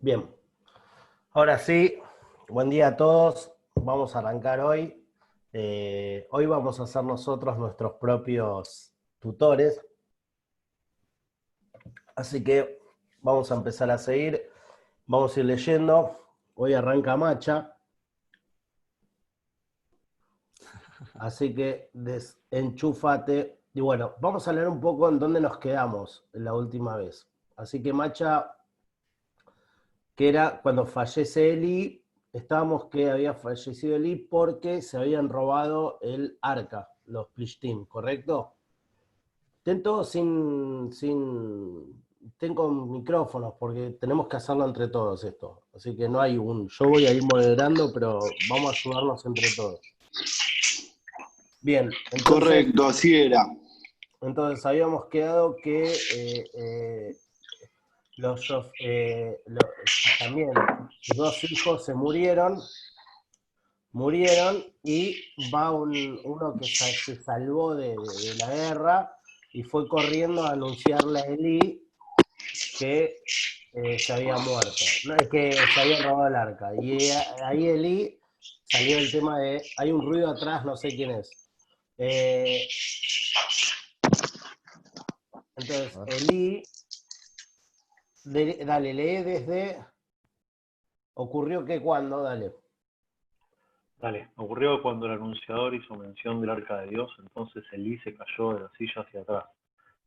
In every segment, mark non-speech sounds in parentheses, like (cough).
Bien. Ahora sí, buen día a todos. Vamos a arrancar hoy. Eh, hoy vamos a ser nosotros nuestros propios tutores. Así que vamos a empezar a seguir. Vamos a ir leyendo. Hoy arranca Macha. Así que desenchúfate. Y bueno, vamos a leer un poco en dónde nos quedamos la última vez. Así que Macha, que era cuando fallece Eli, estábamos que había fallecido Eli porque se habían robado el arca, los Plishtim, ¿correcto? Intento sin, sin, tengo micrófonos porque tenemos que hacerlo entre todos esto. Así que no hay un, yo voy a ir moderando, pero vamos a ayudarnos entre todos. Bien. Correcto, así era. Entonces habíamos quedado que eh, eh, los, eh, también dos hijos se murieron, murieron y va uno que se salvó de, la guerra y fue corriendo a anunciarle a Eli que se había muerto, que se había robado el arca. Y ahí Eli salió el tema de, hay un ruido atrás, no sé quién es. Eh, entonces, Eli, dale, lee desde, ocurrió que cuando, dale. Dale, ocurrió cuando el anunciador hizo mención del arca de Dios, entonces Elí se cayó de la silla hacia atrás.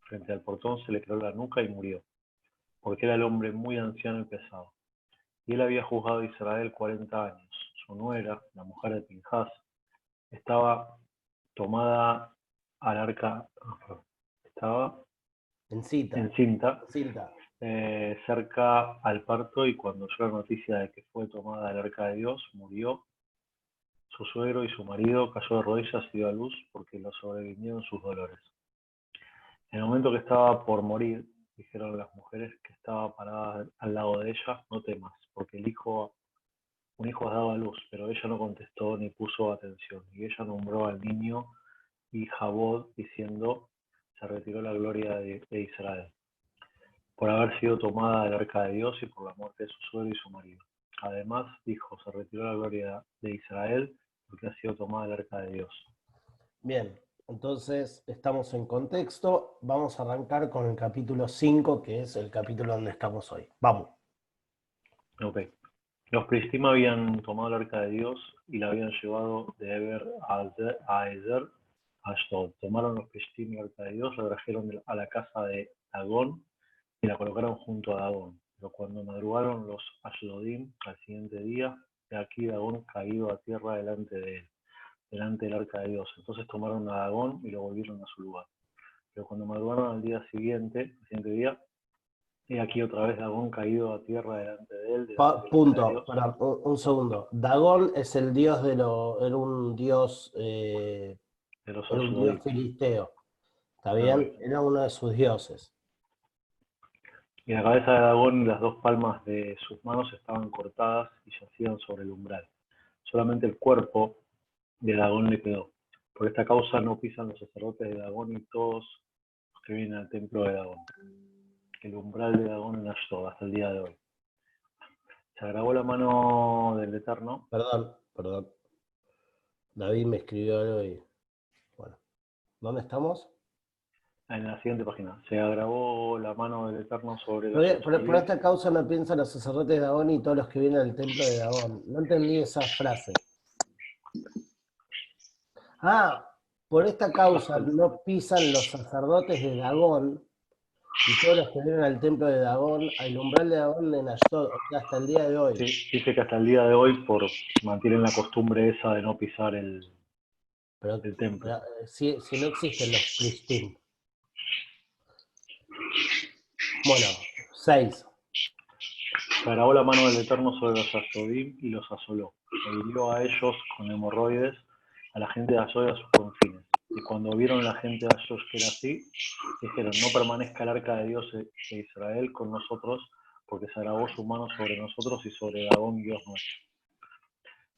Frente al portón se le quedó la nuca y murió, porque era el hombre muy anciano y pesado. Y él había juzgado a Israel 40 años. Su nuera, la mujer de Pinjas, estaba tomada al arca, estaba en cinta, en cinta, eh, cerca al parto y cuando oyó la noticia de que fue tomada al arca de Dios, murió. Su suegro y su marido cayó de rodillas y dio a luz porque lo sobrevinieron sus dolores. En el momento que estaba por morir, dijeron las mujeres que estaba parada al lado de ella, no temas, porque el hijo un hijo ha dado a luz, pero ella no contestó ni puso atención, y ella nombró al niño y Jabod, diciendo, se retiró la gloria de, Israel, por haber sido tomada del arca de Dios y por la muerte de su suegro y su marido. Además, dijo, se retiró la gloria de Israel porque ha sido tomada del arca de Dios. Bien, entonces estamos en contexto. Vamos a arrancar con el capítulo 5, que es el capítulo donde estamos hoy. Vamos. Ok. Los Pristim habían tomado el arca de Dios y la habían llevado de Eber a Ezer, a Ashdod. Tomaron los Pristim el arca de Dios, la trajeron a la casa de Dagón y la colocaron junto a Dagón. Pero cuando madrugaron los Ashdodim al siguiente día, de aquí Dagón caído a tierra delante de él, delante del arca de Dios. Entonces tomaron a Dagón y lo volvieron a su lugar. Pero cuando madrugaron al día siguiente, al siguiente día, y aquí otra vez Dagón caído a tierra delante de él. punto, para, un, segundo. Dagón es el dios de lo, era un dios, eh, era un dios filisteo. ¿Está bien? Era uno de sus dioses. Y la cabeza de Dagón y las dos palmas de sus manos estaban cortadas y yacían sobre el umbral. Solamente el cuerpo de Dagón le quedó. Por esta causa no pisan los sacerdotes de Dagón y todos los que vienen al templo de Dagón el umbral de Dagón en Ashdod hasta el día de hoy. Se agravó la mano del Eterno. Perdón, perdón. David me escribió algo y. Bueno. ¿Dónde estamos? En la siguiente página. Se agravó la mano del Eterno sobre. Por, por, esta causa no piensan los sacerdotes de Dagón y todos los que vienen al templo de Dagón. No entendí esa frase. Ah, por esta causa no pisan los sacerdotes de Dagón y todos los que vienen al templo de Dagón, al umbral de Dagón en Ashdod, o sea, hasta el día de hoy. Sí, dice que hasta el día de hoy por mantienen la costumbre esa de no pisar el, el templo. Eh, si, no existen los Pristim. Bueno, seis. Grabó la mano del Eterno sobre los Ashodim y los asoló. E hirió a ellos con hemorroides, a la gente de Asod y a sus confines y cuando vieron la gente de Asos que era así, dijeron, no permanezca el arca de Dios de Israel con nosotros, porque se agravó su mano sobre nosotros y sobre Dagón, Dios nuestro.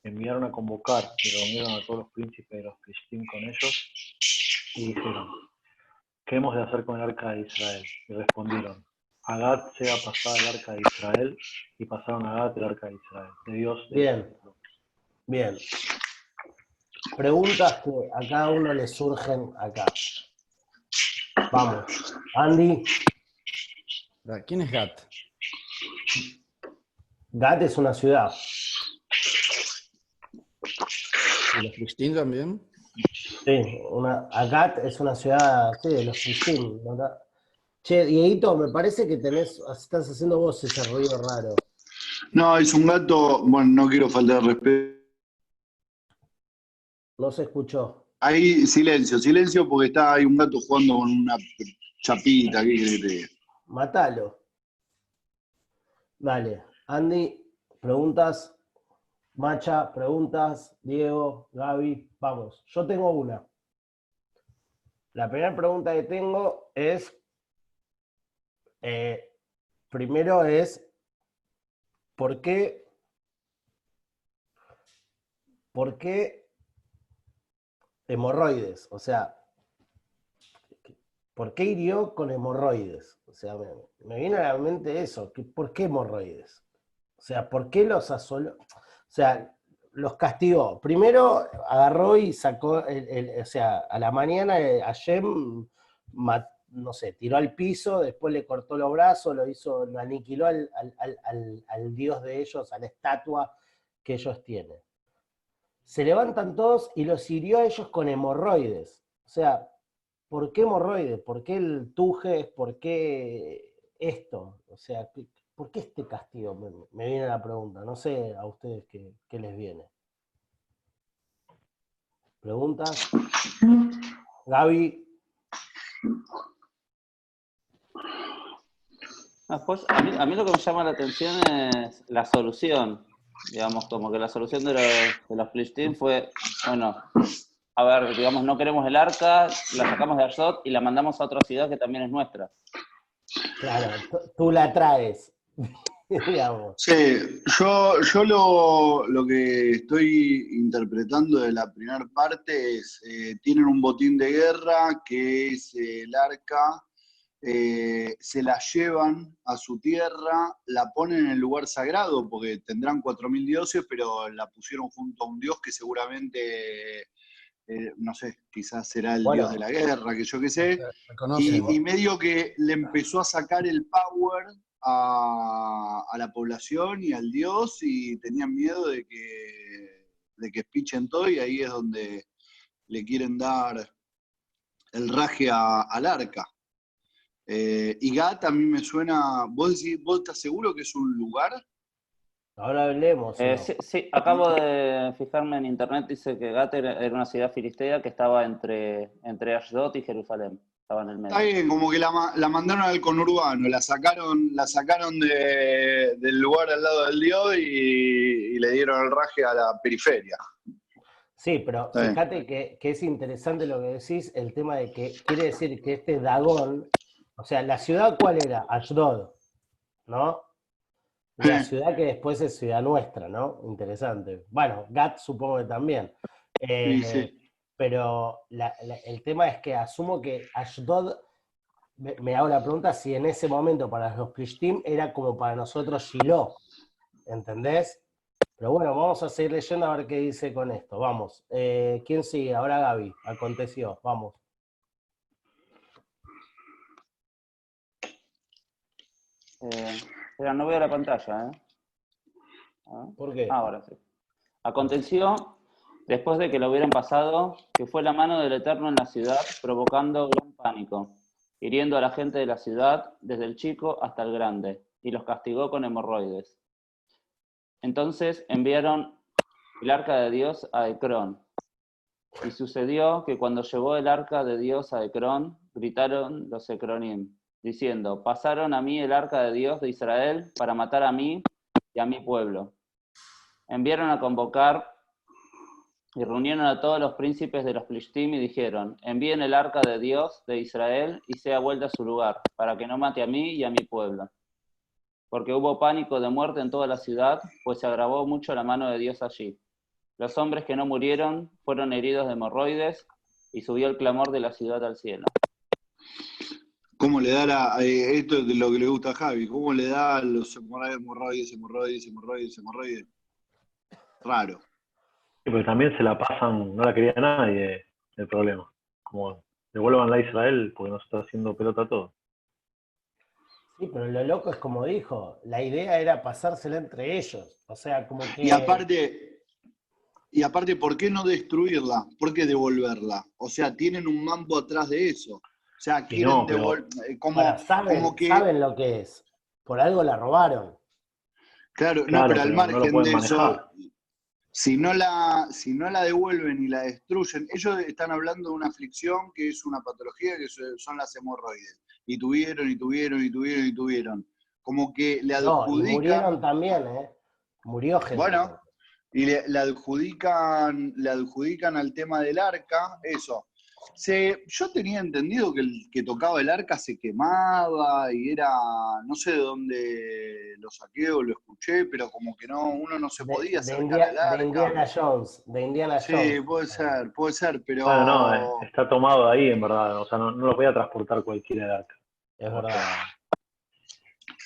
Enviaron a convocar y reunieron a todos los príncipes de los Cristín con ellos y dijeron, ¿qué hemos de hacer con el arca de Israel? Y respondieron, Agat sea pasada el arca de Israel y pasaron a Agat el arca de Israel, de Dios. Bien, bien. Preguntas que a cada uno le surgen acá. Vamos. Andy. ¿Quién es Gat? Gat es una ciudad. ¿Y los Cristín también? Sí, una, Agat es una ciudad sí, de los Cristín. Che, Dieguito, me parece que tenés, estás haciendo vos ese ruido raro. No, es un gato, bueno, no quiero faltar respeto. No se escuchó. Ahí, silencio, silencio, porque está ahí un gato jugando con una chapita. ¿qué Matalo. Dale. Andy, preguntas. Macha, preguntas. Diego, Gaby, vamos. Yo tengo una. La primera pregunta que tengo es, eh, primero es, ¿por qué, ¿por qué hemorroides? O sea, ¿por qué hirió con hemorroides? O sea, me, viene a la mente eso, ¿por qué hemorroides? O sea, ¿por qué los asoló? O sea, los castigó. Primero agarró y sacó, o sea, a la mañana a Yem, no sé, tiró al piso, después le cortó los brazos, lo hizo, lo aniquiló al, al dios de ellos, a la estatua que ellos tienen. Se levantan todos y los hirió a ellos con hemorroides. O sea, ¿por qué hemorroides? ¿Por qué el tuje? ¿Por qué esto? O sea, ¿por qué este castigo? Me, viene la pregunta. No sé a ustedes qué, les viene. ¿Preguntas? Gaby. A, mí, lo que me llama la atención es la solución. Digamos, como que la solución de los, de los fue, bueno, a ver, digamos, no queremos el arca, la sacamos de Arzot y la mandamos a otra ciudad que también es nuestra. Claro, tú la traes. (laughs) Sí, yo, yo lo, lo, que estoy interpretando de la primera parte es, eh, tienen un botín de guerra que es el arca, eh, se la llevan a su tierra, la ponen en el lugar sagrado, porque tendrán 4.000 dioses, pero la pusieron junto a un dios que seguramente eh, no sé, quizás será el dios de la guerra, que yo qué sé, y, medio que le empezó a sacar el power a, la población y al dios y tenían miedo de que, de que pichen todo y ahí es donde le quieren dar el raje al arca. Eh, y Gat a mí me suena, ¿vos, decís, ¿vos estás seguro que es un lugar? Ahora hablemos. Eh, sí, acabo de fijarme en internet, dice que Gat era, una ciudad filistea que estaba entre, entre Ashdod y Jerusalén. Estaba en el medio. Está bien, como que la, mandaron al conurbano, la sacaron, la sacaron del lugar al lado del dios y, le dieron el raje a la periferia. Sí, pero fíjate que, que, es interesante lo que decís, el tema de que quiere decir que este Dagón, o sea, ¿la ciudad cuál era? Ashdod, ¿no? La ciudad que después es ciudad nuestra, ¿no? Interesante. Bueno, GAT supongo que también. Eh, pero el tema es que asumo que Ashdod, me, hago la pregunta si en ese momento para los Plishtim era como para nosotros Shiloh, ¿entendés? Pero bueno, vamos a seguir leyendo a ver qué dice con esto. Vamos. Eh, ¿Quién sigue? Ahora Gaby. Aconteció. Vamos. Eh, Espera, no veo la pantalla, ¿eh? ¿Por qué? Ahora sí. Aconteció, después de que lo hubieran pasado, que fue la mano del Eterno en la ciudad, provocando gran pánico, hiriendo a la gente de la ciudad, desde el chico hasta el grande, y los castigó con hemorroides. Entonces enviaron el arca de Dios a Ecrón. Y sucedió que cuando llegó el arca de Dios a Ecrón, gritaron los Ecronim, diciendo, pasaron a mí el arca de Dios de Israel para matar a mí y a mi pueblo. Enviaron a convocar y reunieron a todos los príncipes de los Plishtim y dijeron, envíen el arca de Dios de Israel y sea vuelta a su lugar, para que no mate a mí y a mi pueblo. Porque hubo pánico de muerte en toda la ciudad, pues se agravó mucho la mano de Dios allí. Los hombres que no murieron fueron heridos de hemorroides y subió el clamor de la ciudad al cielo. ¿Cómo le da la, eh, esto es lo que le gusta a Javi, cómo le da los hemorroides, hemorroides, hemorroides, hemorroides? Raro. Sí, pero también se la pasan, no la quería nadie el problema. Como devuelvan a Israel porque nos está haciendo pelota todo. Sí, pero lo loco es como dijo, la idea era pasársela entre ellos. O sea, como que. Y aparte, y aparte, ¿por qué no destruirla? ¿Por qué devolverla? O sea, tienen un mambo atrás de eso. O sea, quieren devolver. Eh, como, saben, que... saben lo que es. Por algo la robaron. Claro, no, pero al margen de eso, si no, la, si no la devuelven y la destruyen, ellos están hablando de una aflicción que es una patología que son las hemorroides y tuvieron, y tuvieron, y tuvieron, y tuvieron. Como que le adjudican. No, murieron también, ¿eh? Murió gente. Bueno, y le, adjudican, le adjudican al tema del arca, eso. Se, yo tenía entendido que el que tocaba el arca se quemaba y era, no sé de dónde lo saqué o lo escuché, pero como que no, uno no se podía de, arca. De Indiana Jones, de Indiana Jones. Sí, puede ser, puede ser, pero... Bueno, no, eh, está tomado ahí en verdad, o sea, no, no lo voy a transportar cualquiera el arca. Es verdad.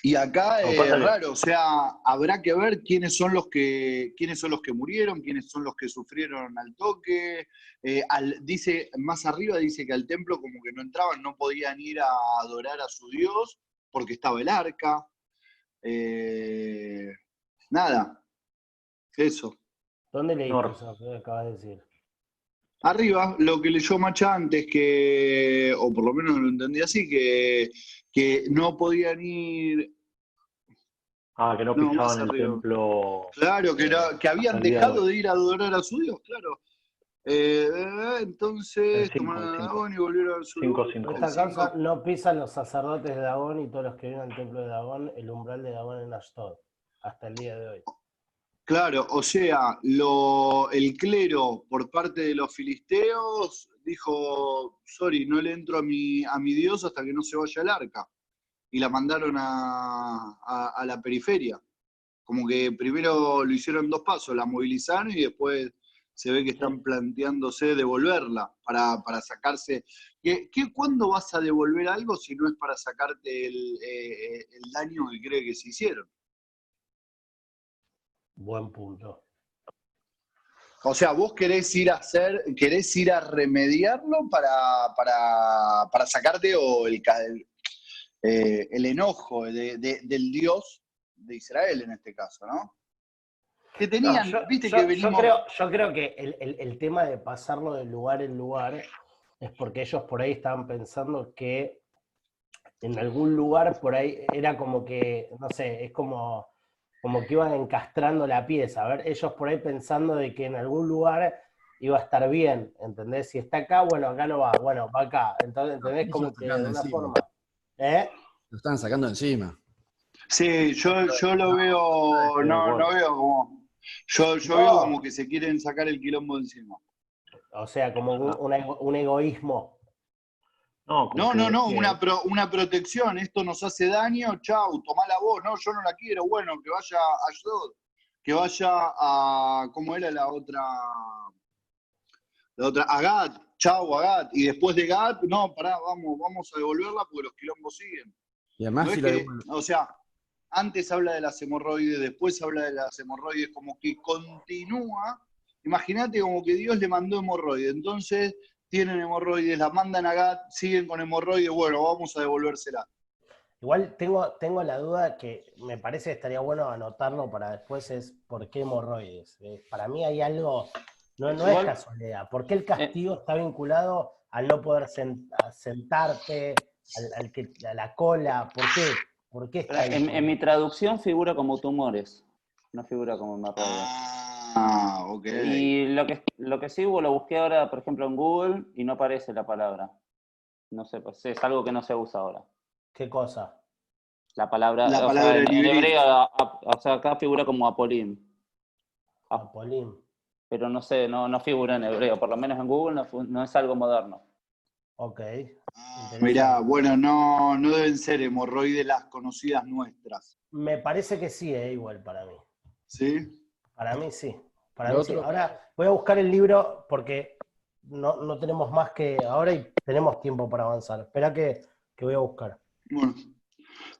Y acá es raro, o sea, habrá que ver quiénes son los que quiénes son los que murieron, quiénes son los que sufrieron al toque. Eh, dice más arriba dice que al templo como que no entraban, no podían ir a adorar a su Dios porque estaba el arca. Eh, nada, eso. ¿Dónde leíste eso que acabas de decir? Arriba, lo que leyó Macha antes, que, o por lo menos lo entendí así, que, que no podían ir. Ah, que no pisaban el templo. Claro, que, que habían dejado de ir a adorar a su Dios, claro. Eh, entonces tomaron Dagón y volvieron a su En esta casa no pisan los sacerdotes de Dagón y todos los que vienen al templo de Dagón el umbral de Dagón en Ashtod, hasta el día de hoy. Claro, o sea, lo, el clero por parte de los filisteos dijo, sorry, no le entro a mi, a mi Dios hasta que no se vaya el arca. Y la mandaron a, a, la periferia. Como que primero lo hicieron dos pasos, la movilizaron y después se ve que están planteándose devolverla para, para sacarse. ¿Qué, qué, cuándo vas a devolver algo si no es para sacarte el, eh, el daño que cree que se hicieron? Buen punto. O sea, vos querés ir a hacer, querés ir a remediarlo para, para, sacarte o el, eh, el enojo del Dios de Israel en este caso, ¿no? Que tenían, viste que venimos... yo, creo, yo creo que el, tema de pasarlo de lugar en lugar es porque ellos por ahí estaban pensando que en algún lugar por ahí era como que, no sé, es como como que iban encastrando la pieza. A ver, ellos por ahí pensando de que en algún lugar iba a estar bien, ¿entendés? Si está acá, bueno, acá no va, bueno, va acá. Entonces, ¿entendés? Como que de una forma. ¿Eh? Lo están sacando encima. Sí, yo, yo lo veo, no, no veo como. Yo, yo veo como que se quieren sacar el quilombo encima. O sea, como un, un egoísmo no, no, no, una, una protección, esto nos hace daño, chau, tomá la voz, no, yo no la quiero, bueno, que vaya a Yod, que vaya a, ¿cómo era la otra? La otra, a Gat, chau, a Gat, y después de Gat, no, pará, vamos, vamos a devolverla porque los quilombos siguen. Y además, o sea, antes habla de las hemorroides, después habla de las hemorroides, como que continúa, imagínate como que Dios le mandó hemorroides, entonces tienen hemorroides, la mandan a GAT, siguen con hemorroides, bueno, vamos a devolvérsela. Igual tengo, tengo la duda que me parece que estaría bueno anotarlo para después, es ¿por qué hemorroides? Eh, para mí hay algo, no, no es casualidad, ¿por qué el castigo está vinculado al no poder sentarte, al, que, a la cola? ¿Por qué? ¿Por qué está en, mi traducción figura como tumores, no figura como hemorroides. Ah, ok. Y lo que, lo que sí, lo busqué ahora, por ejemplo, en Google y no aparece la palabra. No sé, pues es algo que no se usa ahora. ¿Qué cosa? La palabra, la palabra en, hebreo, o sea, acá figura como Apolim. Apolim. Pero no sé, no, no figura en hebreo, por lo menos en Google no, es algo moderno. Ok. Ah, mirá, bueno, no, no deben ser hemorroides las conocidas nuestras. Me parece que sí, es igual para mí. ¿Sí? Para mí sí. Para. Ahora voy a buscar el libro porque no, tenemos más que ahora y tenemos tiempo para avanzar. Espera que que voy a buscar. Bueno,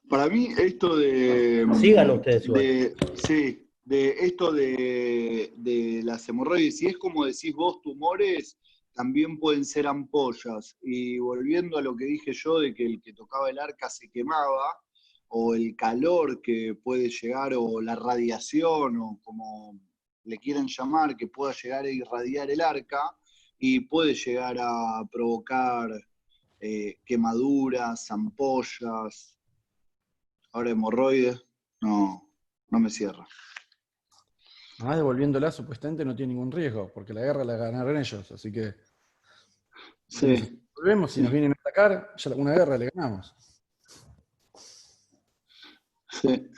para mí esto de... Sigan ustedes. De, sí, de esto de, de las hemorroides, si es como decís vos, tumores, también pueden ser ampollas. Y volviendo a lo que dije yo de que el que tocaba el arca se quemaba, o el calor que puede llegar, o la radiación, o como le quieran llamar, que pueda llegar a irradiar el arca, y puede llegar a provocar eh, quemaduras, ampollas, ahora hemorroides, no, no me cierra. Ah, devolviéndola supuestamente no tiene ningún riesgo, porque la guerra la ganaron ellos, así que. Sí. volvemos, si nos vienen a atacar, ya alguna guerra le ganamos. Sí.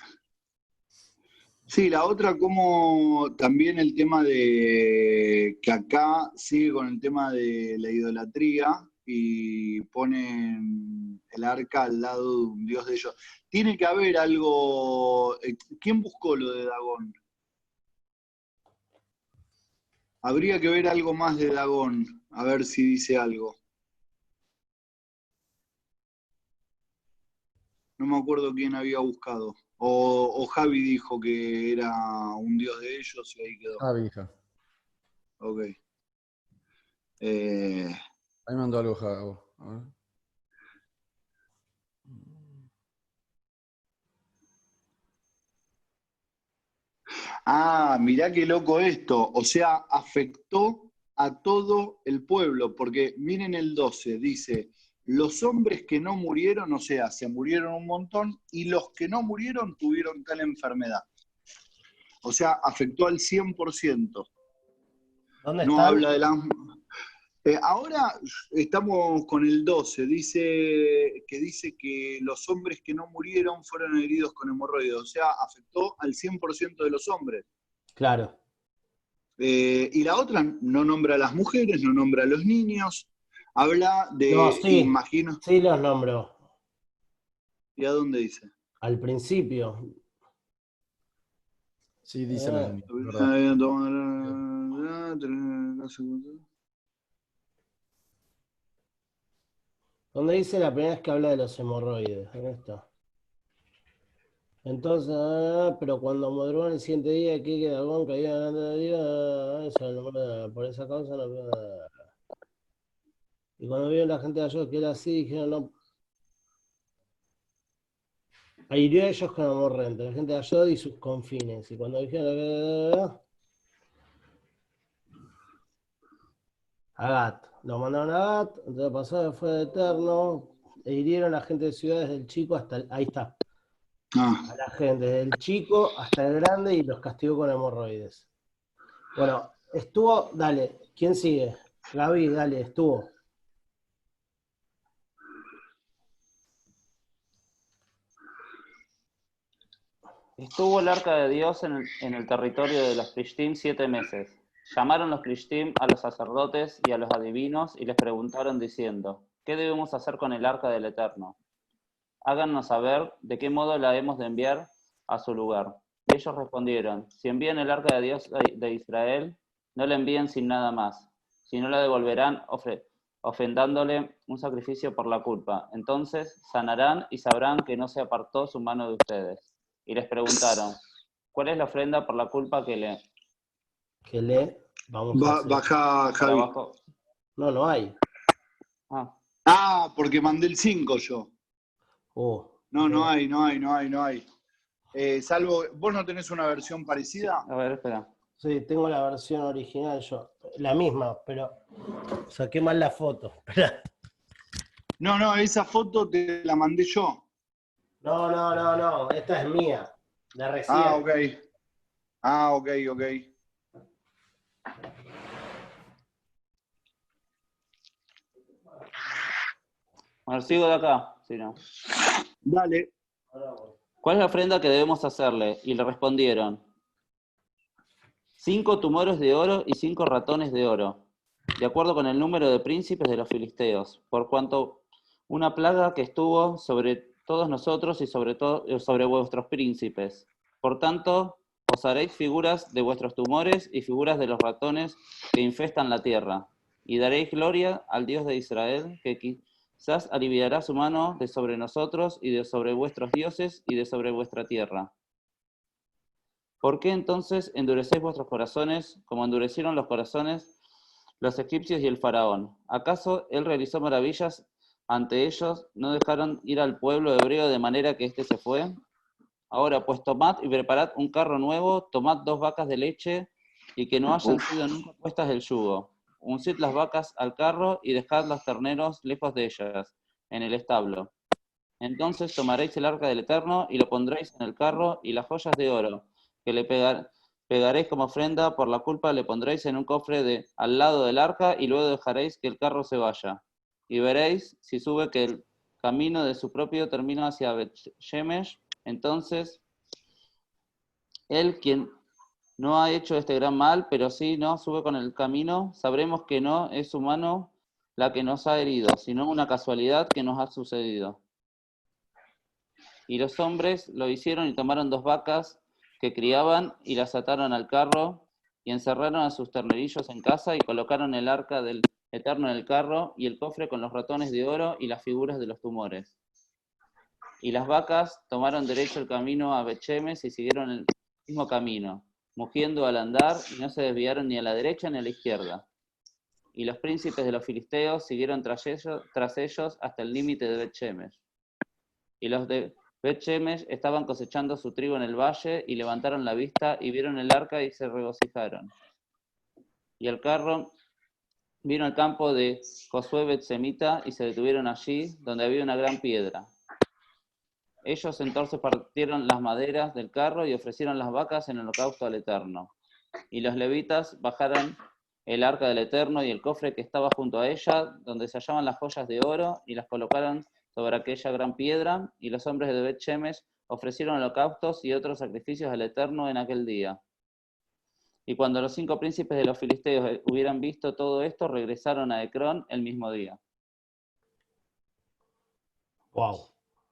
Sí, la otra como también el tema de que acá sigue con el tema de la idolatría y ponen el arca al lado de un dios de ellos. Tiene que haber algo. Eh, ¿Quién buscó lo de Dagón? Habría que ver algo más de Dagón, a ver si dice algo. No me acuerdo quién había buscado. O, Javi dijo que era un dios de ellos y ahí quedó. Javi, hija. Ok. Eh... Ahí mandó algo Javi. A ver. Ah, mirá qué loco esto. O sea, afectó a todo el pueblo, porque miren el 12, dice, los hombres que no murieron, o sea, se murieron un montón, y los que no murieron tuvieron tal enfermedad. O sea, afectó al 100%. ¿Dónde no habla de la... Eh, ahora estamos con el 12, dice que dice que los hombres que no murieron fueron heridos con hemorroides, o sea, afectó al 100% de los hombres. Claro. Eh, y la otra no nombra a las mujeres, no nombra a los niños, habla de, no, sí, imagino. Sí, los nombró. ¿Y a dónde dice? Al principio. Sí, dice los eh. niños. Donde dice la primera vez que habla de los hemorroides. ¿Dónde está? Entonces, ah, pero cuando madrugó el siguiente día, aquí que Dagón caía de Dios, ah, eso, por esa causa no Y cuando vieron la gente de ellos que era así, dijeron, no. Hirió a ellos con amorrente, la gente de Ayod y sus confines. Y cuando dijeron que. Agat. Lo mandaron a Gat, entonces pasó fue eterno, e hirieron a la gente de ciudades del chico hasta el, ahí está. Ah. A la gente del chico hasta el grande y los castigó con hemorroides. Bueno, estuvo, dale, ¿quién sigue? Gaby, dale, estuvo. Estuvo el arca de Dios en el, territorio de los Plishtim siete meses. Llamaron los Krishtim a los sacerdotes y a los adivinos y les preguntaron diciendo, ¿qué debemos hacer con el arca del Eterno? Háganos saber de qué modo la hemos de enviar a su lugar. Y ellos respondieron, si envían el arca de Dios de Israel, no la envíen sin nada más, sino la devolverán ofendándole un sacrificio por la culpa. Entonces sanarán y sabrán que no se apartó su mano de ustedes. Y les preguntaron, ¿cuál es la ofrenda por la culpa que le que lee. Vamos baja, Javi. No, no hay. Ah. ah porque mandé el 5 yo. Oh, no, no hay, no hay, no hay, no hay. Eh, salvo, ¿vos no tenés una versión parecida? A ver, espera. Sí, tengo la versión original yo. La misma, pero saqué mal la foto. (laughs) no, no, esa foto te la mandé yo. No, no, no, no. Esta es mía. La recién. Ah, ok. Ah, ok, ok. Bueno, sigo de acá, si no. Dale. ¿Cuál es la ofrenda que debemos hacerle? Y le respondieron, cinco tumores de oro y cinco ratones de oro, de acuerdo con el número de príncipes de los filisteos, por cuanto una plaga que estuvo sobre todos nosotros y sobre, sobre vuestros príncipes. Por tanto, os haréis figuras de vuestros tumores y figuras de los ratones que infestan la tierra, y daréis gloria al Dios de Israel, que, quizás aliviará su mano de sobre nosotros y de sobre vuestros dioses y de sobre vuestra tierra. ¿Por qué entonces endurecéis vuestros corazones como endurecieron los corazones los egipcios y el faraón? ¿Acaso él realizó maravillas ante ellos? ¿No dejaron ir al pueblo hebreo de manera que éste se fue? Ahora pues tomad y preparad un carro nuevo, tomad dos vacas de leche y que no hayan sido nunca puestas del yugo uncid las vacas al carro y dejad los terneros lejos de ellas, en el establo. Entonces tomaréis el arca del Eterno y lo pondréis en el carro y las joyas de oro, que le pegaréis como ofrenda por la culpa, le pondréis en un cofre de, al lado del arca y luego dejaréis que el carro se vaya. Y veréis si sube que el camino de su propio termina hacia Bet-Shemesh, entonces él quien no ha hecho este gran mal, pero sí no sube con el camino, sabremos que no es su mano la que nos ha herido, sino una casualidad que nos ha sucedido. Y los hombres lo hicieron y tomaron dos vacas que criaban y las ataron al carro y encerraron a sus ternerillos en casa y colocaron el arca del Eterno en el carro y el cofre con los ratones de oro y las figuras de los tumores. Y las vacas tomaron derecho el camino a Bechemes y siguieron el mismo camino mugiendo al andar, y no se desviaron ni a la derecha ni a la izquierda. Y los príncipes de los filisteos siguieron tras ellos, hasta el límite de bet Y los de bet estaban cosechando su trigo en el valle, y levantaron la vista, y vieron el arca, y se regocijaron. Y el carro vino al campo de Josué bet y se detuvieron allí, donde había una gran piedra. Ellos entonces partieron las maderas del carro y ofrecieron las vacas en holocausto al Eterno. Y los levitas bajaron el arca del Eterno y el cofre que estaba junto a ella, donde se hallaban las joyas de oro, y las colocaron sobre aquella gran piedra, y los hombres de Bet Shemesh ofrecieron holocaustos y otros sacrificios al Eterno en aquel día. Y cuando los cinco príncipes de los filisteos hubieran visto todo esto, regresaron a Ecrón el mismo día. Wow.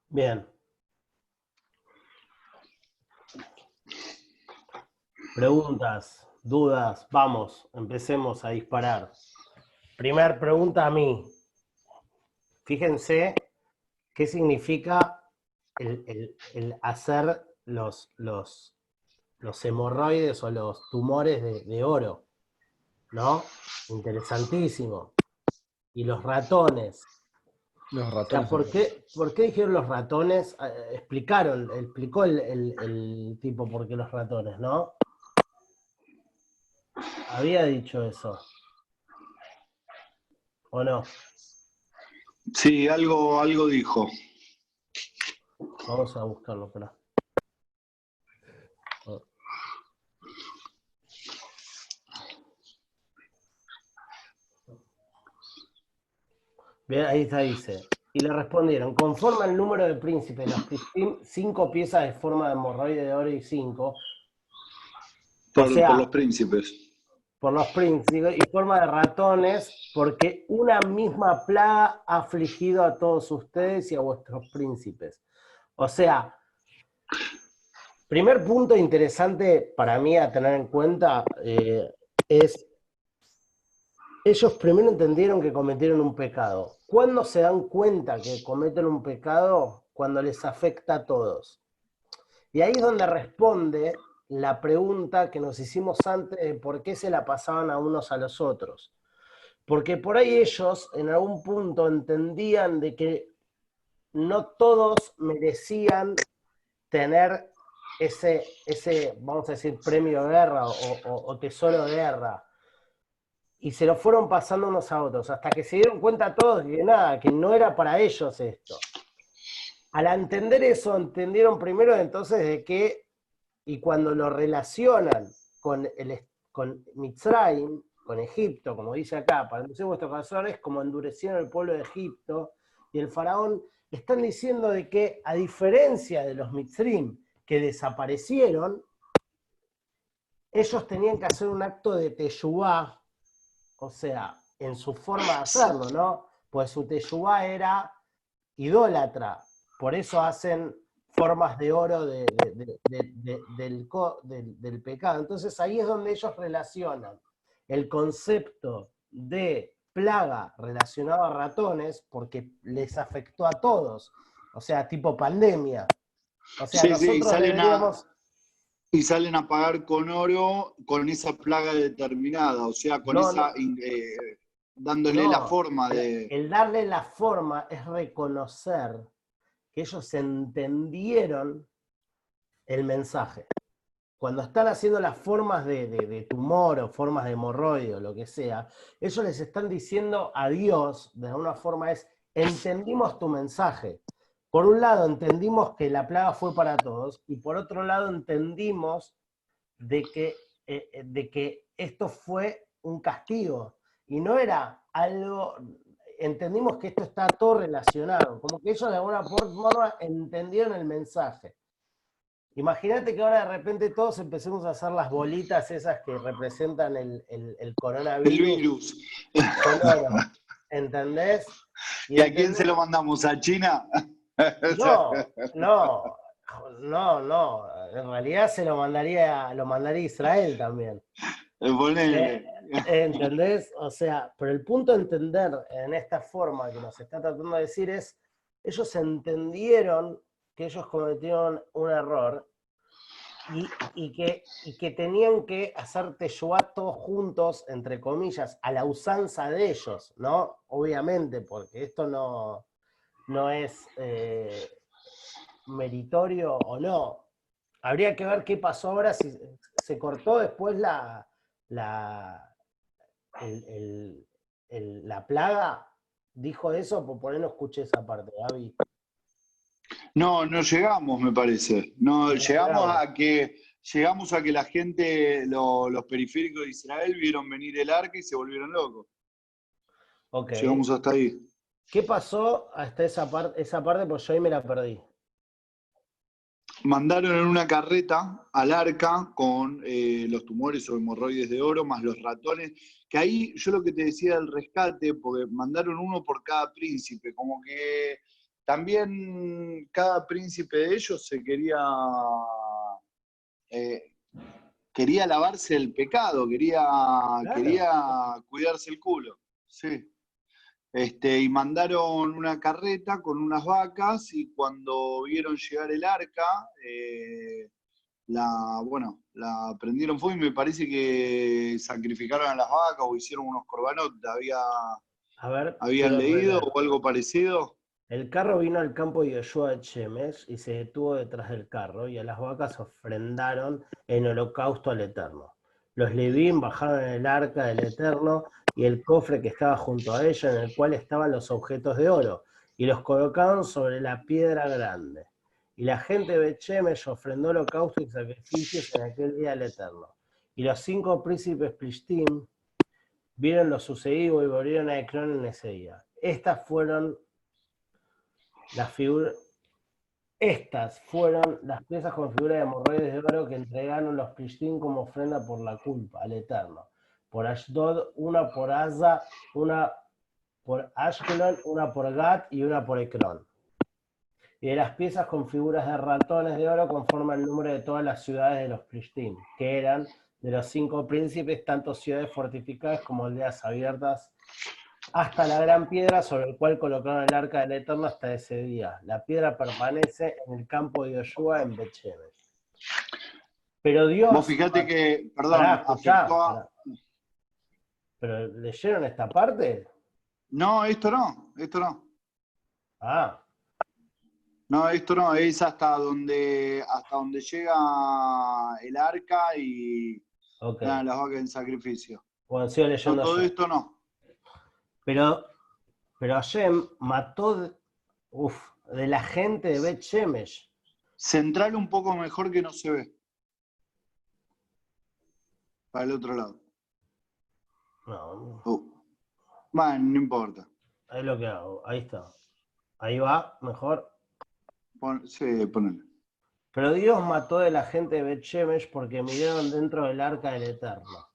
Bien. Preguntas, dudas, vamos, empecemos a disparar. Primer pregunta a mí. Fíjense qué significa el, hacer los, los, los, hemorroides o los tumores de, de oro. ¿No? Interesantísimo. Y los ratones. Los ratones. ¿por, qué, ¿por, qué, dijeron los ratones? Eh, explicaron, explicó el, el, tipo por qué los ratones, ¿no? había dicho eso. ¿O no? Sí, algo, algo dijo. Vamos a buscarlo, espera. Bien, ahí está, dice. Y le respondieron, conforme al número de príncipes, los cinco piezas de forma de hemorroide de oro y cinco. por los príncipes por los príncipes y forma de ratones, porque una misma plaga ha afligido a todos ustedes y a vuestros príncipes. O sea, primer punto interesante para mí a tener en cuenta eh, es, ellos primero entendieron que cometieron un pecado. ¿Cuándo se dan cuenta que cometen un pecado? Cuando les afecta a todos. Y ahí es donde responde la pregunta que nos hicimos antes de por qué se la pasaban a unos a los otros. Porque por ahí ellos en algún punto entendían de que no todos merecían tener ese, ese vamos a decir, premio de guerra o, tesoro de guerra. Y se lo fueron pasando unos a otros, hasta que se dieron cuenta todos de que nada, que no era para ellos esto. Al entender eso, entendieron primero entonces de que y cuando lo relacionan con, el, con Mitzrayim, con Egipto, como dice acá, para endurecer vuestros corazones, como endurecieron el pueblo de Egipto y el faraón, están diciendo de que a diferencia de los Mitzrim que desaparecieron, ellos tenían que hacer un acto de teyubá, o sea, en su forma de hacerlo, ¿no? Pues su teyubá era idólatra, por eso hacen formas de oro del, pecado. Entonces ahí es donde ellos relacionan el concepto de plaga relacionada a ratones porque les afectó a todos. O sea, tipo pandemia. O sea, Sí, sí, nosotros deberíamos... a, y salen a pagar con oro con esa plaga determinada, o sea, con No, esa, no. eh, dándole No, la forma de... El darle la forma es reconocer que ellos entendieron el mensaje. Cuando están haciendo las formas de, de- de tumor o formas de hemorroide o lo que sea, ellos les están diciendo a Dios, de alguna forma es, entendimos tu mensaje. Por un lado, entendimos que la plaga fue para todos, y por otro lado, entendimos de que, eh, eh, de que esto fue un castigo, y no era algo, entendimos que esto está todo relacionado, como que ellos de alguna forma entendieron el mensaje. Imagínate que ahora de repente todos empecemos a hacer las bolitas esas que representan el, el- el El coronavirus virus. ¿entendés? (laughs) ¿Y a quién se lo mandamos? ¿A China? No, no, no, no. En realidad se lo mandaría, lo mandaría Israel también. Ponele. ¿Entendés? O sea, pero el punto de entender en esta forma que nos está tratando de decir es, ellos entendieron que ellos cometieron un error y, y que, y que tenían que hacer Teshuvá todos juntos, entre comillas, a la usanza de ellos, ¿no? Obviamente, porque esto no, no es eh, meritorio o no. Habría que ver qué pasó ahora, si se cortó después la, la, el- el- el- la plaga, dijo eso, por ahí no escuché esa parte, Gaby. No, no llegamos, me parece. No, No llegamos a que llegamos a que la gente, lo- los periféricos de Israel, vieron venir el arca y se volvieron locos. Ok. Llegamos hasta ahí. ¿Qué pasó hasta esa, parte esa parte? Pues yo ahí me la perdí. Mandaron en una carreta al arca con eh, los tumores o hemorroides de oro, más los ratones, que ahí yo lo que te decía del rescate, porque mandaron uno por cada príncipe, como que también cada príncipe de ellos se quería, eh, quería lavarse el pecado, quería, quería cuidarse el culo. Sí. Este, y mandaron una carreta con unas vacas y cuando vieron llegar el arca, eh, la, bueno, la prendieron fuego y me parece que sacrificaron a las vacas o hicieron unos corbanot. ¿Había, A ver. ¿Habían leído o algo parecido? El carro vino al campo de Yoshua de Chemes y se detuvo detrás del carro, y a las vacas ofrendaron en holocausto al Eterno. Los Levín bajaron en el arca del Eterno y el cofre que estaba junto a ella, en el cual estaban los objetos de oro, y los colocaron sobre la piedra grande. Y la gente de Bet-Shemesh ofrendó holocausto y sacrificios en aquel día al Eterno. Y los cinco príncipes Plishtim vieron lo sucedido y volvieron a Ecrón en ese día. Estas fueron las figuras. Estas fueron las piezas con figuras de hemorroides de oro que entregaron los Plishtim como ofrenda por la culpa al Eterno. Por Ashdod, una por Asa, una por Ashkelon, una por Gat y una por Ekron. Y de las piezas con figuras de ratones de oro conforme el número de todas las ciudades de los Plishtim, que eran de los cinco príncipes, tanto ciudades fortificadas como aldeas abiertas hasta la gran piedra sobre el cual colocaron el arca del Eterno hasta ese día. La piedra permanece en el campo de Yoshua en Betshemesh. Pero Dios... Vos fijate que, perdón, Pará, escuchá, afectó a- pará. ¿Pero leyeron esta parte? No, esto no, esto no. Ah, No, esto no, es hasta donde, hasta donde llega el arca y ok. dan las vacas en sacrificio. Bueno, sigo No, leyendo todo yo. esto no. Pero, pero Hashem mató uf, de la gente de Bet Shemesh. Central un poco mejor que no se ve. Para el otro lado. No, Uh. Bueno, no importa. ahí lo que hago, ahí está. Ahí va, mejor. Pon- sí, ponele. Pero Dios mató de la gente de Bet Shemesh porque miraron dentro del arca del Eterno.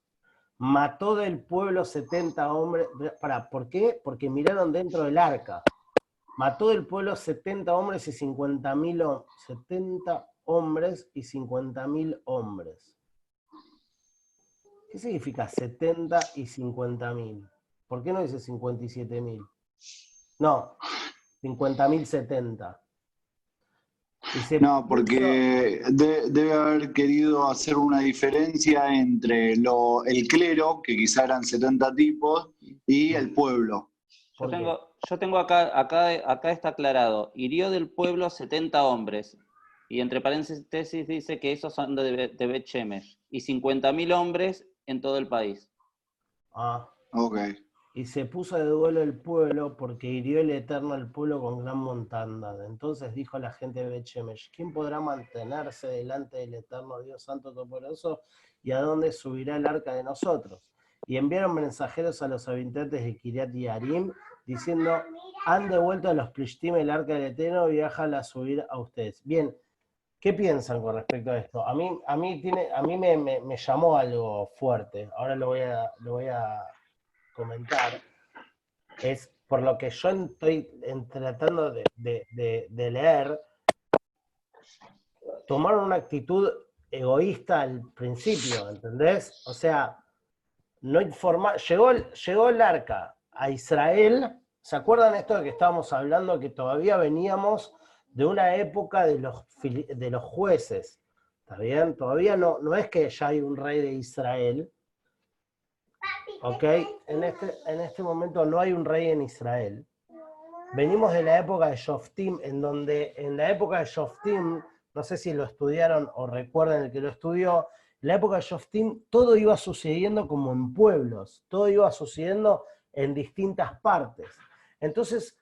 Mató del pueblo 70 hombres. Para, ¿por qué? Porque miraron dentro del arca. Mató del pueblo 70 hombres y 50 mil 70 hombres y 50 mil hombres. ¿Qué significa 70 y 50 mil? ¿Por qué no dice 57.000? No, 50.070. No, porque debe haber querido hacer una diferencia entre lo, el clero, que quizá eran 70 tipos, y el pueblo. Yo tengo, yo tengo acá, acá, acá está aclarado, hirió del pueblo 70 hombres, y entre paréntesis dice que esos son de, de Bet y 50.000 hombres en todo el país. Ah. Ok y se puso de duelo el pueblo porque hirió el Eterno al pueblo con gran montandad. Entonces dijo la gente de Bechemesh, ¿quién podrá mantenerse delante del Eterno Dios Santo Todopoderoso y a dónde subirá el arca de nosotros? Y enviaron mensajeros a los habitantes de Kiriat y Arim diciendo, han devuelto a los Plishtim el arca del Eterno y déjala a subir a ustedes. Bien, ¿qué piensan con respecto a esto? A mí, a mí, tiene, a mí me, me llamó algo fuerte, ahora lo voy a... Lo voy a comentar es por lo que yo estoy tratando de, leer, tomaron una actitud egoísta al principio, ¿entendés? O sea, no informa llegó, llegó el arca a Israel, ¿se acuerdan esto de que estábamos hablando que todavía veníamos de una época de los, de los jueces? ¿Está bien? Todavía no, no es que ya hay un rey de Israel, ¿ok? En este, en este momento no hay un rey en Israel. Venimos de la época de Shoftim, en donde en la época de Shoftim, no sé si lo estudiaron o recuerdan el que lo estudió, en la época de Shoftim todo iba sucediendo como en pueblos, todo iba sucediendo en distintas partes. Entonces,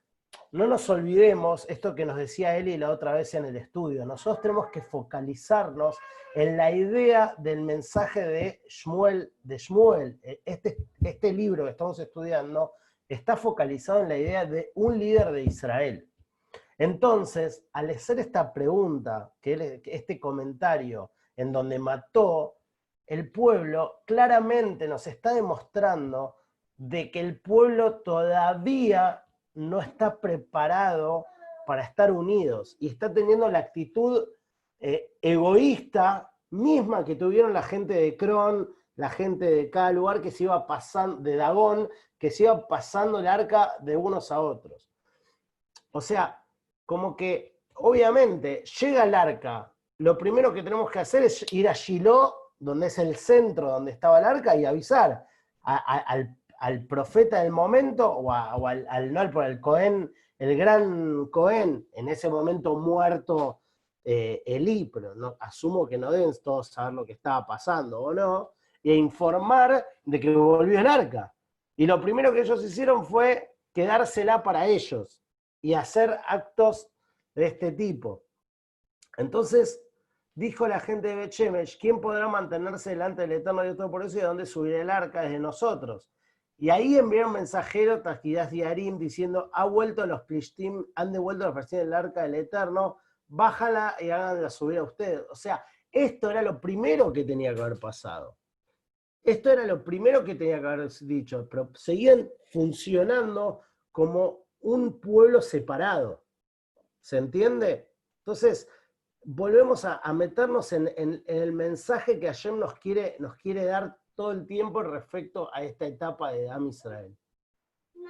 no nos olvidemos esto que nos decía Eli la otra vez en el estudio. Nosotros tenemos que focalizarnos en la idea del mensaje de Shmuel. De Shmuel. E, este, este libro que estamos estudiando está focalizado en la idea de un líder de Israel. Entonces, al hacer esta pregunta, que este comentario en donde mató, el pueblo claramente nos está demostrando de que el pueblo todavía no está preparado para estar unidos y está teniendo la actitud eh, egoísta misma que tuvieron la gente de Cron, la gente de cada lugar que se iba pasando, de Dagón, que se iba pasando el arca de unos a otros. O sea, como que obviamente llega el arca, lo primero que tenemos que hacer es ir a Shiloh, donde es el centro donde estaba el arca, y avisar al al profeta del momento o, al, al, no el Cohen, el gran Cohen, en ese momento muerto eh, Elí, pero no, asumo que no deben todos saber lo que estaba pasando o no, y informar de que volvió el arca. Y lo primero que ellos hicieron fue quedársela para ellos y hacer actos de este tipo. Entonces, dijo la gente de Bechemesh, ¿quién podrá mantenerse delante del Eterno Dios Todopoderoso y de dónde subirá el arca desde nosotros? Y ahí enviaron un mensajero, Tasquidás Diarim, diciendo, ha vuelto los Plishtim, han devuelto la versión del arca del Eterno, bájala y háganla subir a ustedes. O sea, esto era lo primero que tenía que haber pasado. Esto era lo primero que tenía que haber dicho, pero seguían funcionando como un pueblo separado. ¿Se entiende? Entonces, volvemos a, meternos en, el mensaje que ayer nos quiere, nos quiere dar todo el tiempo respecto a esta etapa de Am Israel.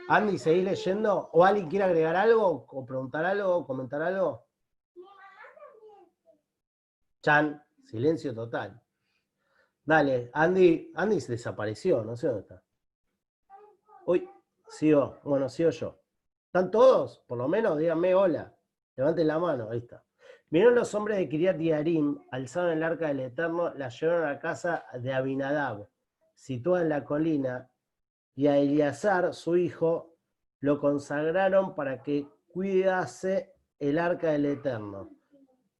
Andy, ¿seguís leyendo? ¿O alguien quiere agregar algo? ¿O preguntar algo? ¿O comentar algo? Chan, silencio total. Dale, Andy, Andy desapareció, no sé dónde está. Uy, sigo, bueno, sigo yo. ¿Están todos? Por lo menos díganme hola. Levanten la mano, ahí está. Vinieron los hombres de Kiriat Yarim, alzaron el arca del Eterno, la llevaron a casa de Abinadab, situada en la colina, y a Eleazar, su hijo, lo consagraron para que cuidase el arca del Eterno.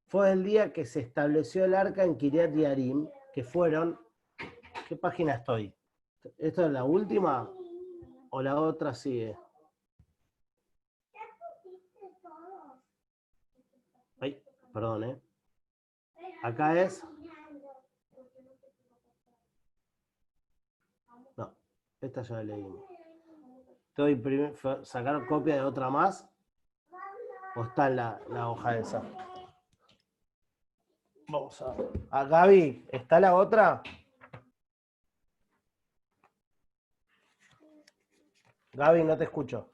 Fue el día que se estableció el arca en Kiriat Yarim, que fueron. ¿Qué página estoy? ¿Esta es la última o la otra sigue? Perdón, ¿eh? Acá es Esta ya la leímos. Estoy sacar copia de otra más. ¿O está en la, la hoja esa? Vamos a ver. A Gaby, ¿está la otra? Gaby, no te escucho.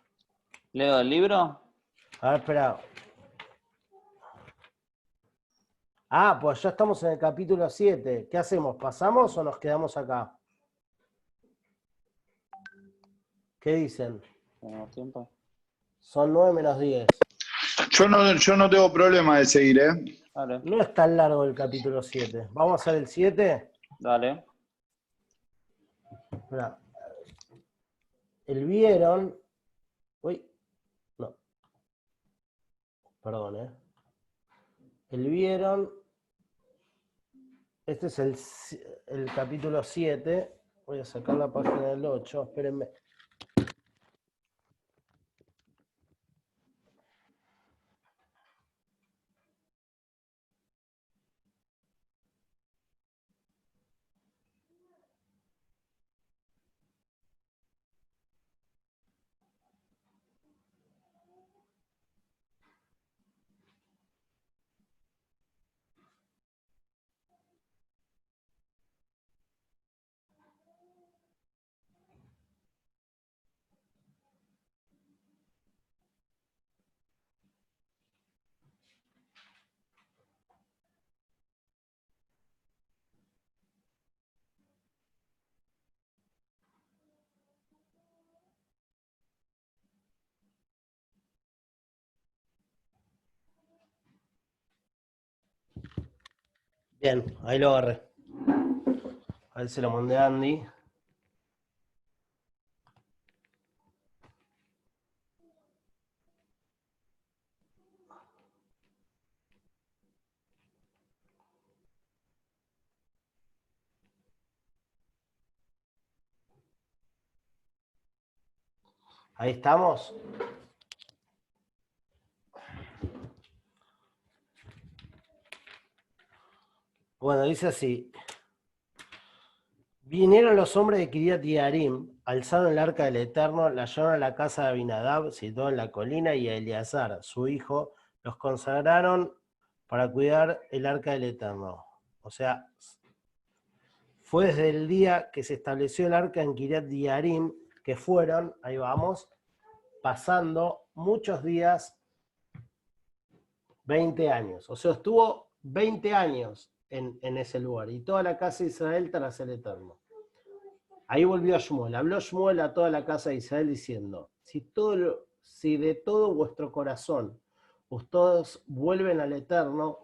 ¿Leo el libro? A ver, espera. Ah, pues ya estamos en el capítulo 7. ¿Qué hacemos? ¿Pasamos o nos quedamos acá? ¿Qué dicen? Tenemos tiempo. Son 9 menos 10. Yo no, yo no tengo problema de seguir, ¿eh? Dale, No es tan largo el capítulo 7. ¿Vamos a hacer el 7? dale. Espera. El vieron. Uy. No. Perdón, ¿eh? El vieron. Este es el, el capítulo 7. Voy a sacar la página del 8. Espérenme. Bien, ahí lo agarré. A si lo mandé a Andy. Ahí estamos. Bueno, dice así. Vinieron los hombres de Kiriat Yarim, alzaron el arca del Eterno, la llevaron a la casa de Abinadab, situado en la colina, y a Eleazar, su hijo, los consagraron para cuidar el arca del Eterno. O sea, fue desde el día que se estableció el arca en Kiriat Yarim que fueron, ahí vamos, pasando muchos días, 20 años. O sea, estuvo 20 años en, ese lugar. Y toda la casa de Israel tras el Eterno. Ahí volvió Shmuel. Habló Shmuel a toda la casa de Israel diciendo, si, todo si de todo vuestro corazón ustedes vuelven al Eterno,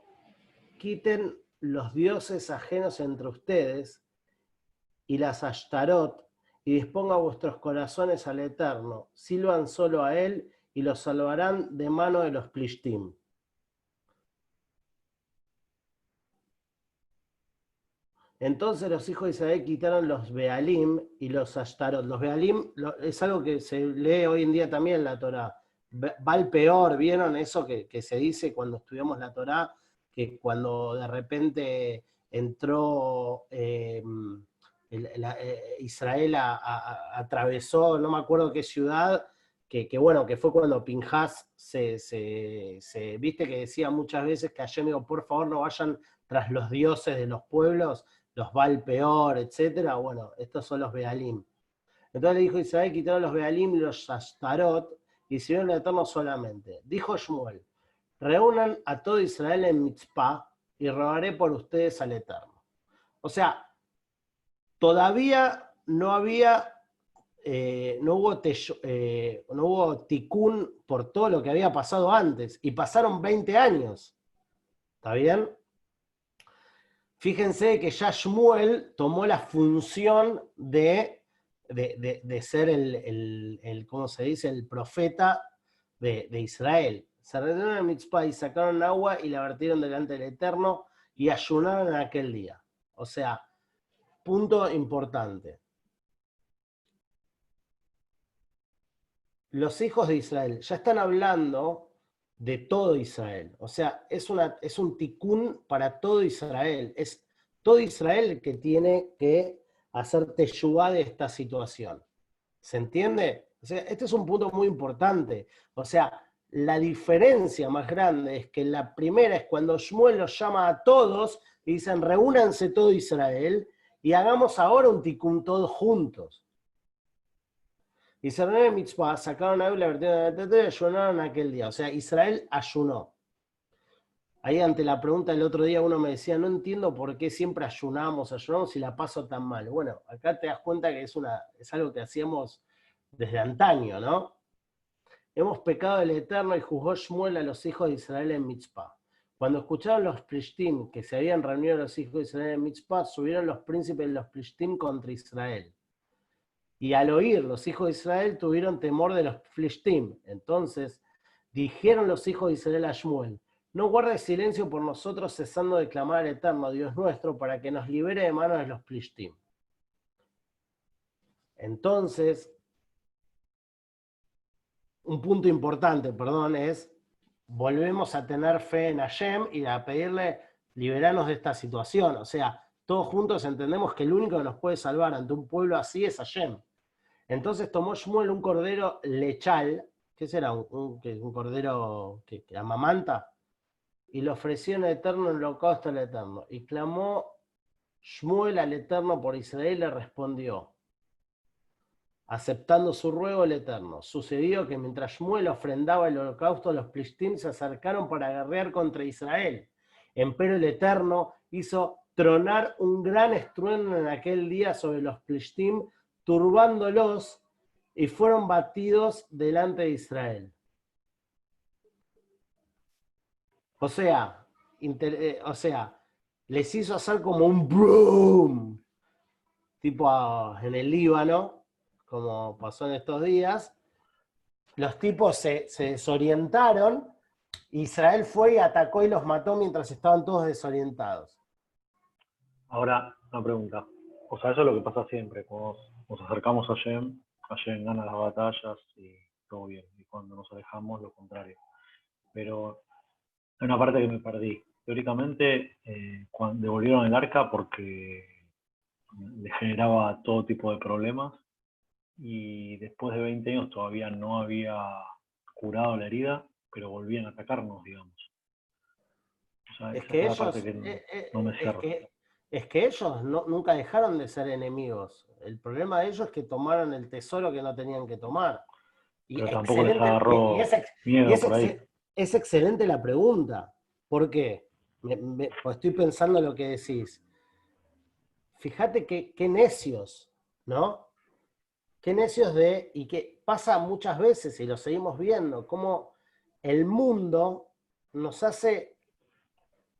quiten los dioses ajenos entre ustedes y las ashtarot, y disponga vuestros corazones al Eterno. Silban solo a Él y los salvarán de mano de los plishtim. Entonces los hijos de Israel quitaron los Bealim y los Ashtarot. Los Bealim es algo que se lee hoy en día también en la Torah. Be- Val peor, ¿vieron eso que, que se dice cuando estudiamos la Torah? Que cuando de repente entró eh, eh, Israel, a- atravesó, no me acuerdo qué ciudad, que, que bueno, que fue cuando Pinjas se, se- se- viste que decía muchas veces que ayer digo, por favor no vayan tras los dioses de los pueblos, los Baal peor, etcétera, bueno, estos son los Bealim. Entonces le dijo Israel, quitaron los Bealim y los Ashtarot y sirvieron al Eterno solamente. Dijo Shmuel, reúnan a todo Israel en Mitzpah y rogaré por ustedes al Eterno. O sea, todavía no había, eh, no, hubo tesh- eh, no hubo tikkun por todo lo que había pasado antes y pasaron 20 años. ¿Está bien? Fíjense que ya Shmuel tomó la función de, de, de- ser el, el- el, ¿cómo se dice?, el profeta de, de Israel. Se retiraron a Mitzpah y sacaron agua y la vertieron delante del Eterno y ayunaron en aquel día. O sea, punto importante. Los hijos de Israel ya están hablando de todo Israel. O sea, es, una, es un ticún para todo Israel. Es todo Israel el que tiene que hacer teshuvá de esta situación. ¿Se entiende? O sea, este es un punto muy importante. O sea, la diferencia más grande es que la primera es cuando Shmuel los llama a todos y dicen, reúnanse todo Israel y hagamos ahora un ticún todos juntos. Y reunieron en Mitzvah, sacaron a la vertieron y ayunaron aquel día. O sea, Israel ayunó. Ahí ante la pregunta del otro día uno me decía, no entiendo por qué siempre ayunamos, ayunamos y la paso tan mal. Bueno, acá te das cuenta que es, una, es algo que hacíamos desde antaño, ¿no? Hemos pecado el Eterno y juzgó Shmuel a los hijos de Israel en Mitzpah. Cuando escucharon los Plishtim que se habían reunido los hijos de Israel en Mitzpah, subieron los príncipes de los Plishtim contra Israel. Y al oír los hijos de Israel tuvieron temor de los Plishtim. Entonces dijeron los hijos de Israel a Shmuel, no guardes silencio por nosotros cesando de clamar al Eterno, Dios nuestro, para que nos libere de manos de los Plishtim. Entonces, un punto importante, perdón, es volvemos a tener fe en Hashem y a pedirle liberarnos de esta situación. O sea, todos juntos entendemos que el único que nos puede salvar ante un pueblo así es Hashem. Entonces tomó Shmuel un cordero lechal, ¿qué será? Un, cordero que, amamanta, y lo ofreció en el eterno en holocausto al eterno. Y clamó Shmuel al eterno por Israel y le respondió, aceptando su ruego el Eterno. Sucedió que mientras Shmuel ofrendaba el holocausto, los Plishtim se acercaron para guerrear contra Israel. Empero el Eterno hizo tronar un gran estruendo en aquel día sobre los Plishtim, turbándolos, y fueron batidos delante de Israel. O sea, eh, o sea, les hizo hacer como un boom, tipo en el Líbano, como pasó en estos días, los tipos se, desorientaron, Israel fue y atacó y los mató mientras estaban todos desorientados. Ahora, una pregunta. O sea, eso es lo que pasa siempre. Cuando nos acercamos a Shem, Shem gana las batallas y todo bien. Y cuando nos alejamos, lo contrario. Pero hay una parte que me perdí. Teóricamente, eh, cuando devolvieron el arca porque le generaba todo tipo de problemas y después de 20 años todavía no había curado la herida, pero volvían a atacarnos, digamos. es, que ellos, es, que, ellos nunca dejaron de ser enemigos. El problema de ellos es que tomaron el tesoro que no tenían que tomar. Y pero tampoco les agarró es, miedo por ahí. Es excelente la pregunta. ¿Por qué? pues estoy pensando en lo que decís. Fíjate qué necios, ¿no? qué necios de, y que pasa muchas veces, y lo seguimos viendo, cómo el mundo nos hace,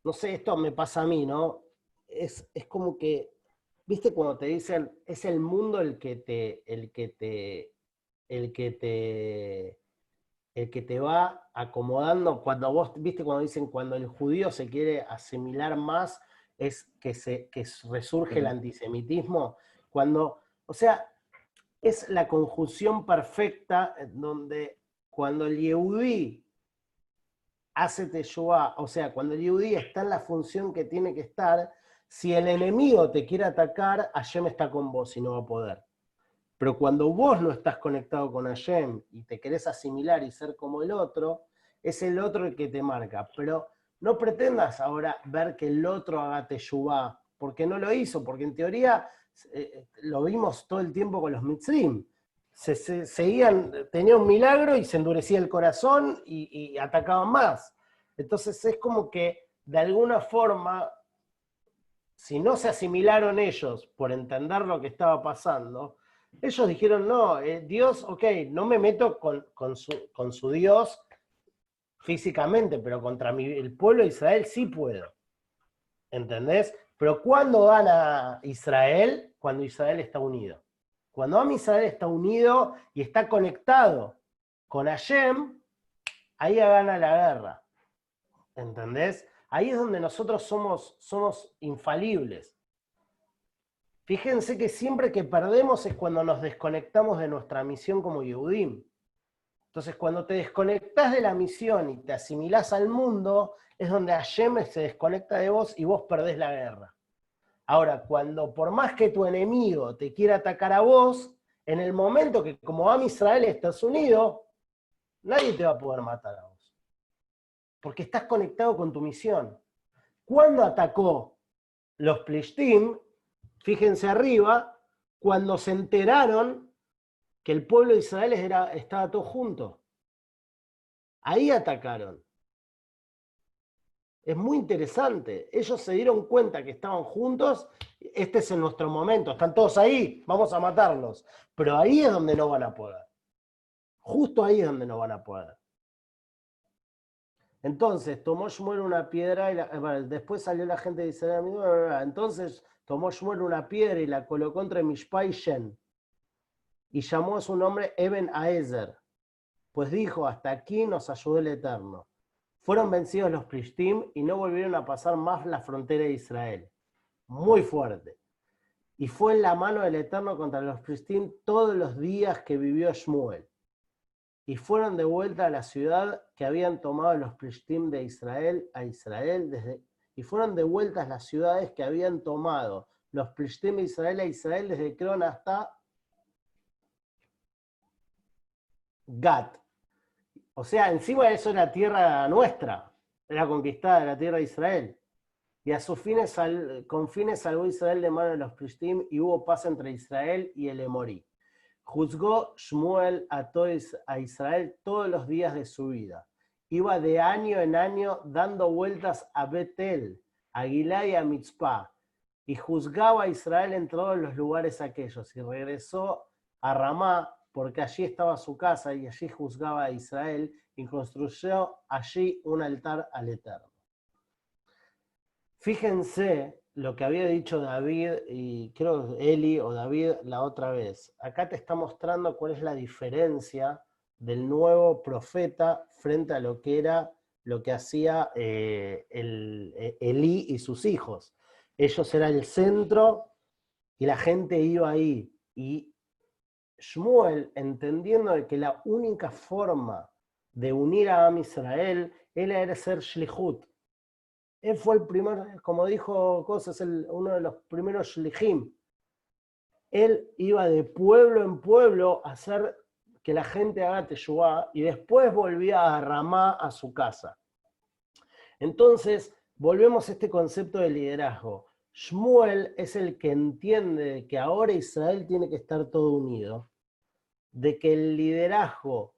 no sé, esto me pasa a mí, ¿no? Es, como que, viste cuando te dicen, es el mundo el que te, el que te, el que te, el que te va acomodando, cuando vos, viste cuando dicen, cuando el judío se quiere asimilar más, es que, se, que resurge el antisemitismo, cuando, o sea, es la conjunción perfecta donde cuando el Yehudí hace Teshuvah, o sea, cuando el Yehudí está en la función que tiene que estar, si el enemigo te quiere atacar, Hashem está con vos y no va a poder. Pero cuando vos no estás conectado con Hashem y te querés asimilar y ser como el otro, es el otro el que te marca. Pero no pretendas ahora ver que el otro haga Teshuvah, porque no lo hizo, porque en teoría eh, lo vimos todo el tiempo con los Mitzrim. Se, seguían, tenía un milagro y se endurecía el corazón y, atacaban más. Entonces es como que de alguna forma, si no se asimilaron ellos por entender lo que estaba pasando, ellos dijeron, no, eh, Dios, ok, no me meto con, su, Dios físicamente, pero contra el pueblo de Israel sí puedo. ¿Entendés? Pero ¿cuándo gana Israel? Cuando Israel está unido. Cuando Israel está unido y está conectado con Hashem, ahí gana la guerra. ¿Entendés? Ahí es donde nosotros somos, somos infalibles. Fíjense que siempre que perdemos es cuando nos desconectamos de nuestra misión como Yehudim. Entonces, cuando te desconectas de la misión y te asimilás al mundo, es donde Hashem se desconecta de vos y vos perdés la guerra. Ahora, cuando por más que tu enemigo te quiera atacar a vos, en el momento que como Am Israel estás unido, nadie te va a poder matar a vos. Porque estás conectado con tu misión. ¿Cuándo atacó los Plishtim? Fíjense arriba, cuando se enteraron que el pueblo de Israel era, estaba todo junto. Ahí atacaron. Es muy interesante. Ellos se dieron cuenta que estaban juntos. Este es nuestro momento. Están todos ahí. Vamos a matarlos. Pero ahí es donde no van a poder. Justo ahí es donde no van a poder. Entonces tomó Shmuel una piedra y eh, después salió la gente de Israel. Entonces tomó Shmuel una piedra y la colocó entre Mishpa y Shen. Y llamó a su nombre Eben Aezer. Pues dijo, hasta aquí nos ayudó el Eterno. Fueron vencidos los Prishtim y no volvieron a pasar más la frontera de Israel. Muy fuerte. Y fue en la mano del Eterno contra los Prishtim todos los días que vivió Shmuel. Y fueron de vuelta a la ciudad que habían tomado los Prishtim de Israel a Israel desde y fueron de vuelta a las ciudades que habían tomado los Prishtim de Israel a Israel desde Cron hasta Gat. O sea, encima de eso era tierra nuestra, era conquistada la tierra de Israel. Y a sus fines, con fines salvó Israel de mano de los Prishtim y hubo paz entre Israel y el Emorí. Juzgó Shmuel a, Israel todos los días de su vida. Iba de año en año dando vueltas a Betel, a Gilá y a Mitzpah, y juzgaba a Israel en todos los lugares aquellos. Y regresó a Ramá, porque allí estaba su casa y allí juzgaba a Israel y construyó allí un altar al Eterno. Fíjense lo que había dicho David y creo Eli o David la otra vez. Acá te está mostrando cuál es la diferencia del nuevo profeta frente a lo que era lo que hacía eh, el, eh, Elí y sus hijos. Ellos eran el centro y la gente iba ahí. Y Shmuel, entendiendo que la única forma de unir a Am Israel era ser Shlihut. Él fue el primer, como dijo Cosas, el, uno de los primeros Shlihim. Él iba de pueblo en pueblo a hacer que la gente haga Teshuvah y después volvía a Ramá a su casa. Entonces, volvemos a este concepto de liderazgo. Shmuel es el que entiende que ahora Israel tiene que estar todo unido de que el liderazgo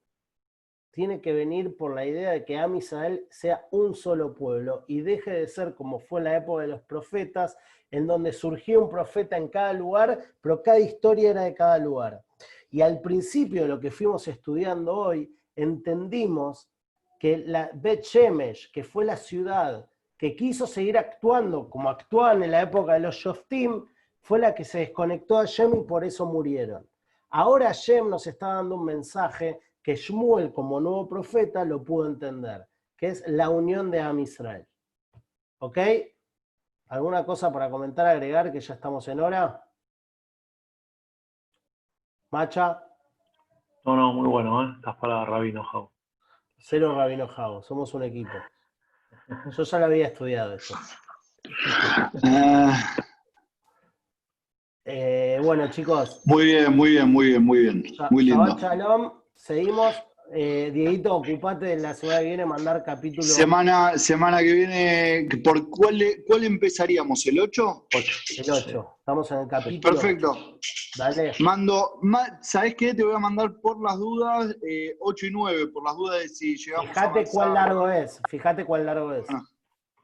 tiene que venir por la idea de que Am Israel sea un solo pueblo y deje de ser como fue la época de los profetas, en donde surgió un profeta en cada lugar, pero cada historia era de cada lugar. Y al principio de lo que fuimos estudiando hoy, entendimos que la Bet Shemesh, que fue la ciudad que quiso seguir actuando como actuaban en la época de los Shoftim, fue la que se desconectó a Shem y por eso murieron. Ahora Shem nos está dando un mensaje que Shmuel como nuevo profeta lo pudo entender, que es la unión de Am Israel. ¿Ok? ¿Alguna cosa para comentar, agregar, que ya estamos en hora? Macha. No, no, muy bueno, ¿eh? Estás para Rabino Jau. Cero Rabino Jau, somos un equipo. Yo ya lo había estudiado eso. Ah. Eh, bueno, chicos. Muy bien, muy bien, muy bien, muy bien. Muy lindo. Shalom, seguimos. Eh, Dieguito, ocupate de la semana que viene mandar capítulo. Semana, semana que viene, ¿por cuál, cuál empezaríamos? ¿El 8? El 8. Estamos en el capítulo. Perfecto. Dale. Mando, ¿sabes qué? Te voy a mandar por las dudas 8 eh, y 9, por las dudas de si llegamos Fíjate cuál largo es, fíjate cuál largo es. Ah,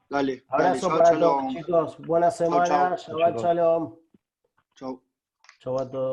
dale. Abrazo para todos, chicos. Buena semana. Shabbat shalom. Chau. Chau a todos.